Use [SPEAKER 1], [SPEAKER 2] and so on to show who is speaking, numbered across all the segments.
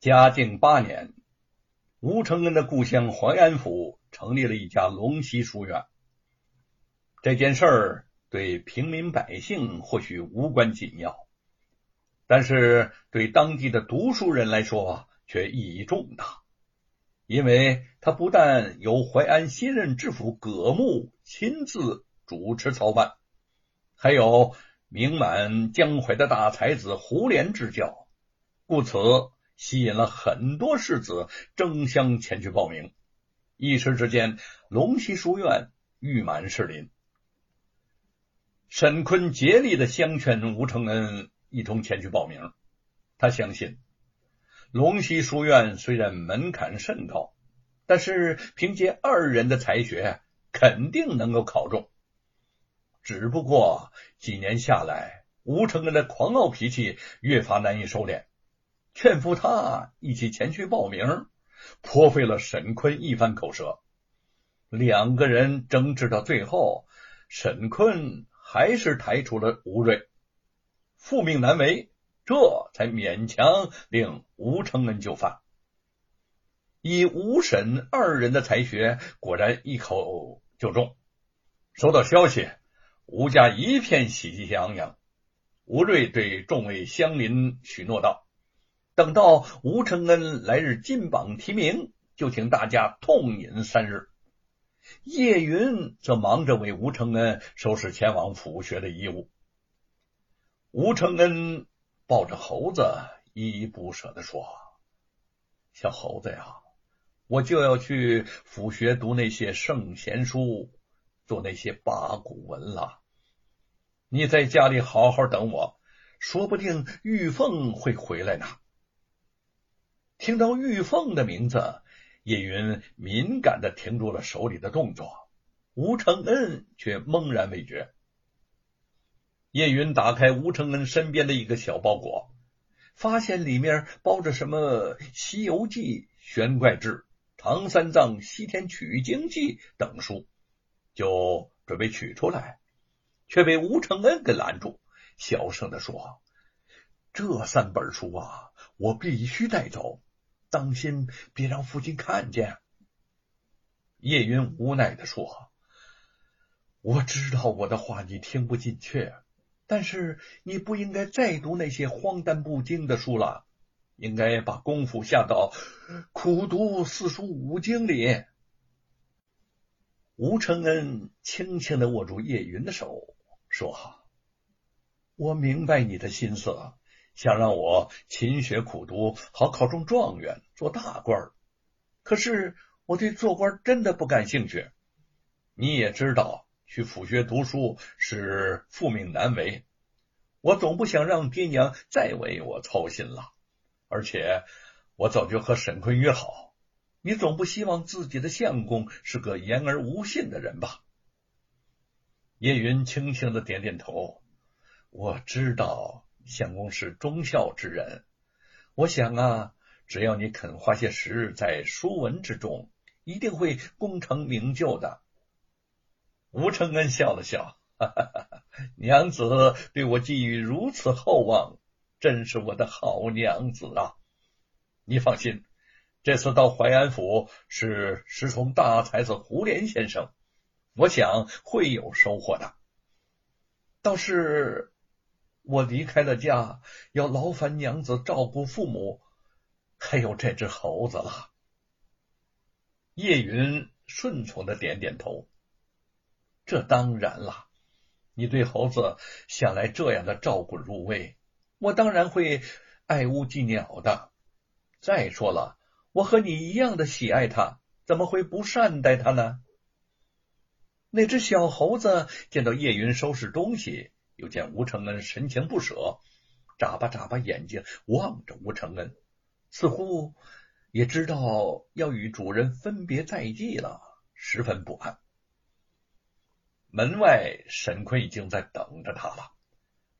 [SPEAKER 1] 嘉靖八年，吴承恩的故乡淮安府成立了一家龙溪书院。这件事儿对平民百姓或许无关紧要，但是对当地的读书人来说却意义重大，因为他不但由淮安新任知府葛木亲自主持操办，还有名满江淮的大才子胡琏执教，故此。吸引了很多士子争相前去报名，一时之间，龙溪书院誉满士林。沈坤竭力的相劝吴承恩一同前去报名，他相信龙溪书院虽然门槛甚高，但是凭借二人的才学，肯定能够考中。只不过几年下来，吴承恩的狂傲脾气越发难以收敛。劝服他一起前去报名，颇费了沈坤一番口舌。两个人争执到最后，沈坤还是抬出了吴瑞，复命难违，这才勉强令吴承恩就范。以吴沈二人的才学，果然一口就中。收到消息，吴家一片喜气洋洋。吴瑞对众位乡邻许诺道。等到吴承恩来日金榜题名，就请大家痛饮三日。叶云则忙着为吴承恩收拾前往府学的衣物。吴承恩抱着猴子，依依不舍的说：“小猴子呀，我就要去府学读那些圣贤书，做那些八股文了。你在家里好好等我，说不定玉凤会回来呢。”听到玉凤的名字，叶云敏感的停住了手里的动作，吴承恩却懵然未觉。叶云打开吴承恩身边的一个小包裹，发现里面包着什么《西游记》《玄怪志》《唐三藏西天取经记》等书，就准备取出来，却被吴承恩给拦住，小声的说：“这三本书啊，我必须带走。”当心，别让父亲看见。叶云无奈的说：“我知道我的话你听不进去，但是你不应该再读那些荒诞不经的书了，应该把功夫下到苦读四书五经里。”吴承恩轻轻的握住叶云的手，说：“我明白你的心思。”了想让我勤学苦读，好考中状元，做大官可是我对做官真的不感兴趣。你也知道，去府学读书是父命难违，我总不想让爹娘再为我操心了。而且我早就和沈坤约好，你总不希望自己的相公是个言而无信的人吧？叶云轻轻的点点头，我知道。相公是忠孝之人，我想啊，只要你肯花些时日在书文之中，一定会功成名就的。吴承恩笑了笑，哈哈哈娘子对我寄予如此厚望，真是我的好娘子啊！你放心，这次到淮安府是师从大才子胡琏先生，我想会有收获的。倒是。我离开了家，要劳烦娘子照顾父母，还有这只猴子了。叶云顺从的点点头。这当然了，你对猴子向来这样的照顾入微，我当然会爱屋及鸟的。再说了，我和你一样的喜爱它，怎么会不善待它呢？那只小猴子见到叶云收拾东西。又见吴承恩神情不舍，眨巴眨巴眼睛望着吴承恩，似乎也知道要与主人分别在即了，十分不安。门外，沈坤已经在等着他了。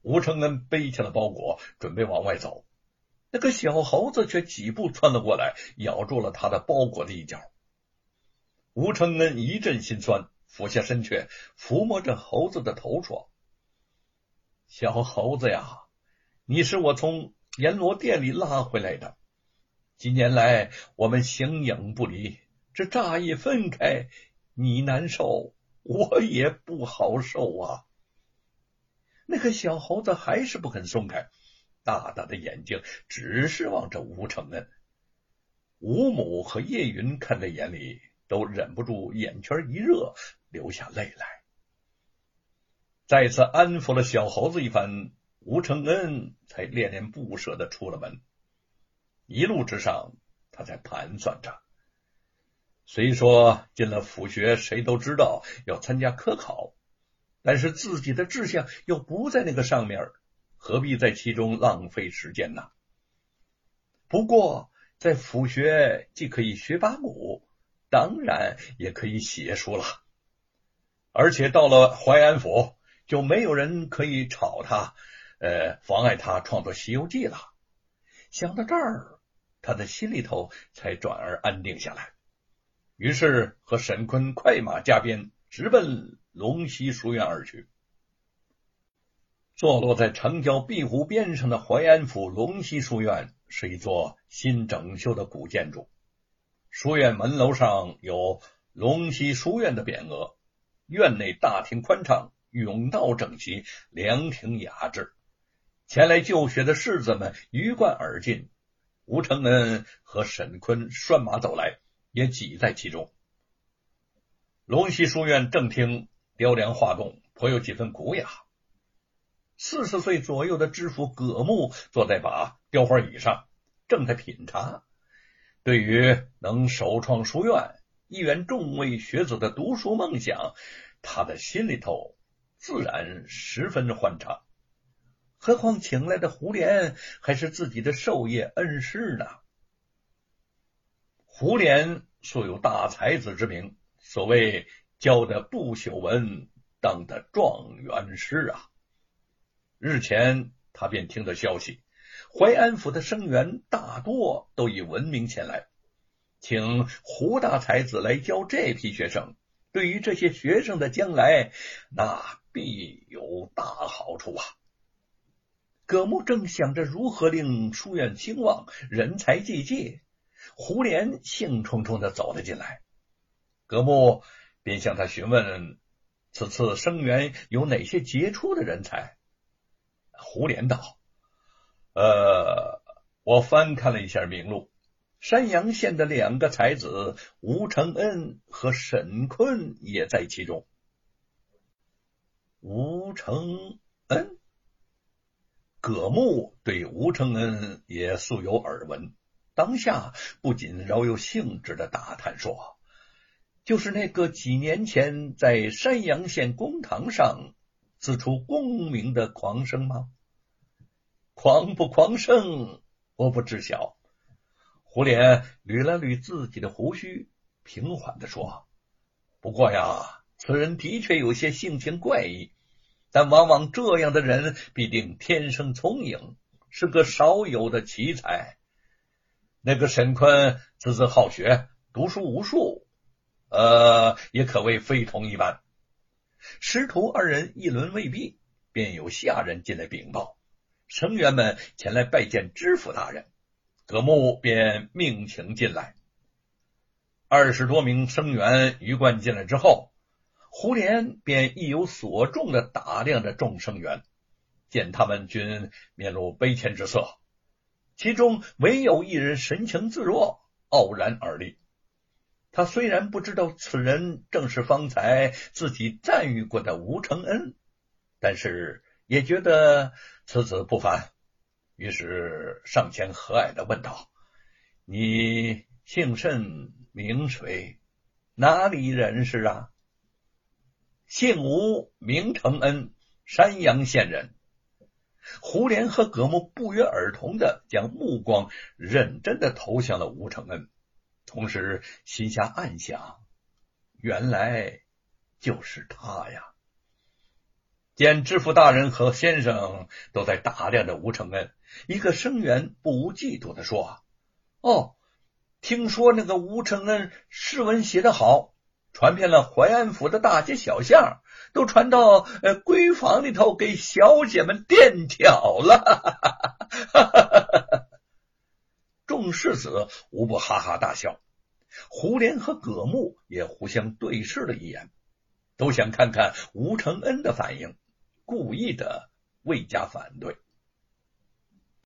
[SPEAKER 1] 吴承恩背起了包裹，准备往外走，那个小猴子却几步窜了过来，咬住了他的包裹的一角。吴承恩一阵心酸，俯下身去抚摸着猴子的头，说。小猴子呀，你是我从阎罗殿里拉回来的。几年来我们形影不离，这乍一分开，你难受，我也不好受啊。”那个小猴子还是不肯松开，大大的眼睛直视望着吴承恩。吴母和叶云看在眼里，都忍不住眼圈一热，流下泪来。再次安抚了小猴子一番，吴承恩才恋恋不舍的出了门。一路之上，他在盘算着：虽说进了府学，谁都知道要参加科考。但是自己的志向又不在那个上面，何必在其中浪费时间呢？不过在府学既可以学八股，当然也可以写书了。而且到了淮安府，就没有人可以吵他，呃，妨碍他创作《西游记》了。想到这儿，他的心里头才转而安定下来。于是和沈坤快马加鞭，直奔。龙溪书院而去。坐落在城郊碧湖边上的淮安府龙溪书院是一座新整修的古建筑。书院门楼上有“龙溪书院”的匾额。院内大厅宽敞，甬道整齐，凉亭雅致。前来就学的士子们鱼贯而进。吴承恩和沈坤拴马走来，也挤在其中。龙溪书院正厅。雕梁画栋，颇有几分古雅。四十岁左右的知府葛木坐在把雕花椅上，正在品茶。对于能首创书院、一圆众位学子的读书梦想，他的心里头自然十分欢畅。何况请来的胡莲还是自己的授业恩师呢？胡莲素有大才子之名，所谓。教的不朽文，当的状元师啊！日前，他便听得消息，淮安府的生源大多都以闻名前来，请胡大才子来教这批学生，对于这些学生的将来，那必有大好处啊！葛木正想着如何令书院兴旺，人才济济，胡莲兴冲冲的走了进来，葛木。便向他询问，此次生源有哪些杰出的人才？胡莲道：“呃，我翻看了一下名录，山阳县的两个才子吴承恩和沈坤也在其中。”吴承恩，葛木对吴承恩也素有耳闻，当下不仅饶有兴致的打探说。就是那个几年前在山阳县公堂上自出功名的狂生吗？狂不狂生，我不知晓。胡莲捋了捋自己的胡须，平缓的说：“不过呀，此人的确有些性情怪异，但往往这样的人必定天生聪颖，是个少有的奇才。那个沈坤字字好学，读书无数。”呃，也可谓非同一般。师徒二人议论未毕，便有下人进来禀报，生员们前来拜见知府大人。葛木便命请进来。二十多名生员鱼贯进来之后，胡莲便意有所重的打量着众生员，见他们均面露悲谦之色，其中唯有一人神情自若，傲然而立。他虽然不知道此人正是方才自己赞誉过的吴承恩，但是也觉得此子不凡，于是上前和蔼的问道：“你姓甚名谁？哪里人士啊？”“姓吴，名承恩，山阳县人。”胡莲和葛木不约而同的将目光认真的投向了吴承恩。同时，心下暗想：原来就是他呀！见知府大人和先生都在打量着吴承恩，一个生员不无嫉妒的说：“哦，听说那个吴承恩诗文写得好，传遍了淮安府的大街小巷，都传到呃闺房里头给小姐们垫脚了。”众世子无不哈哈大笑。胡莲和葛木也互相对视了一眼，都想看看吴承恩的反应，故意的未加反对。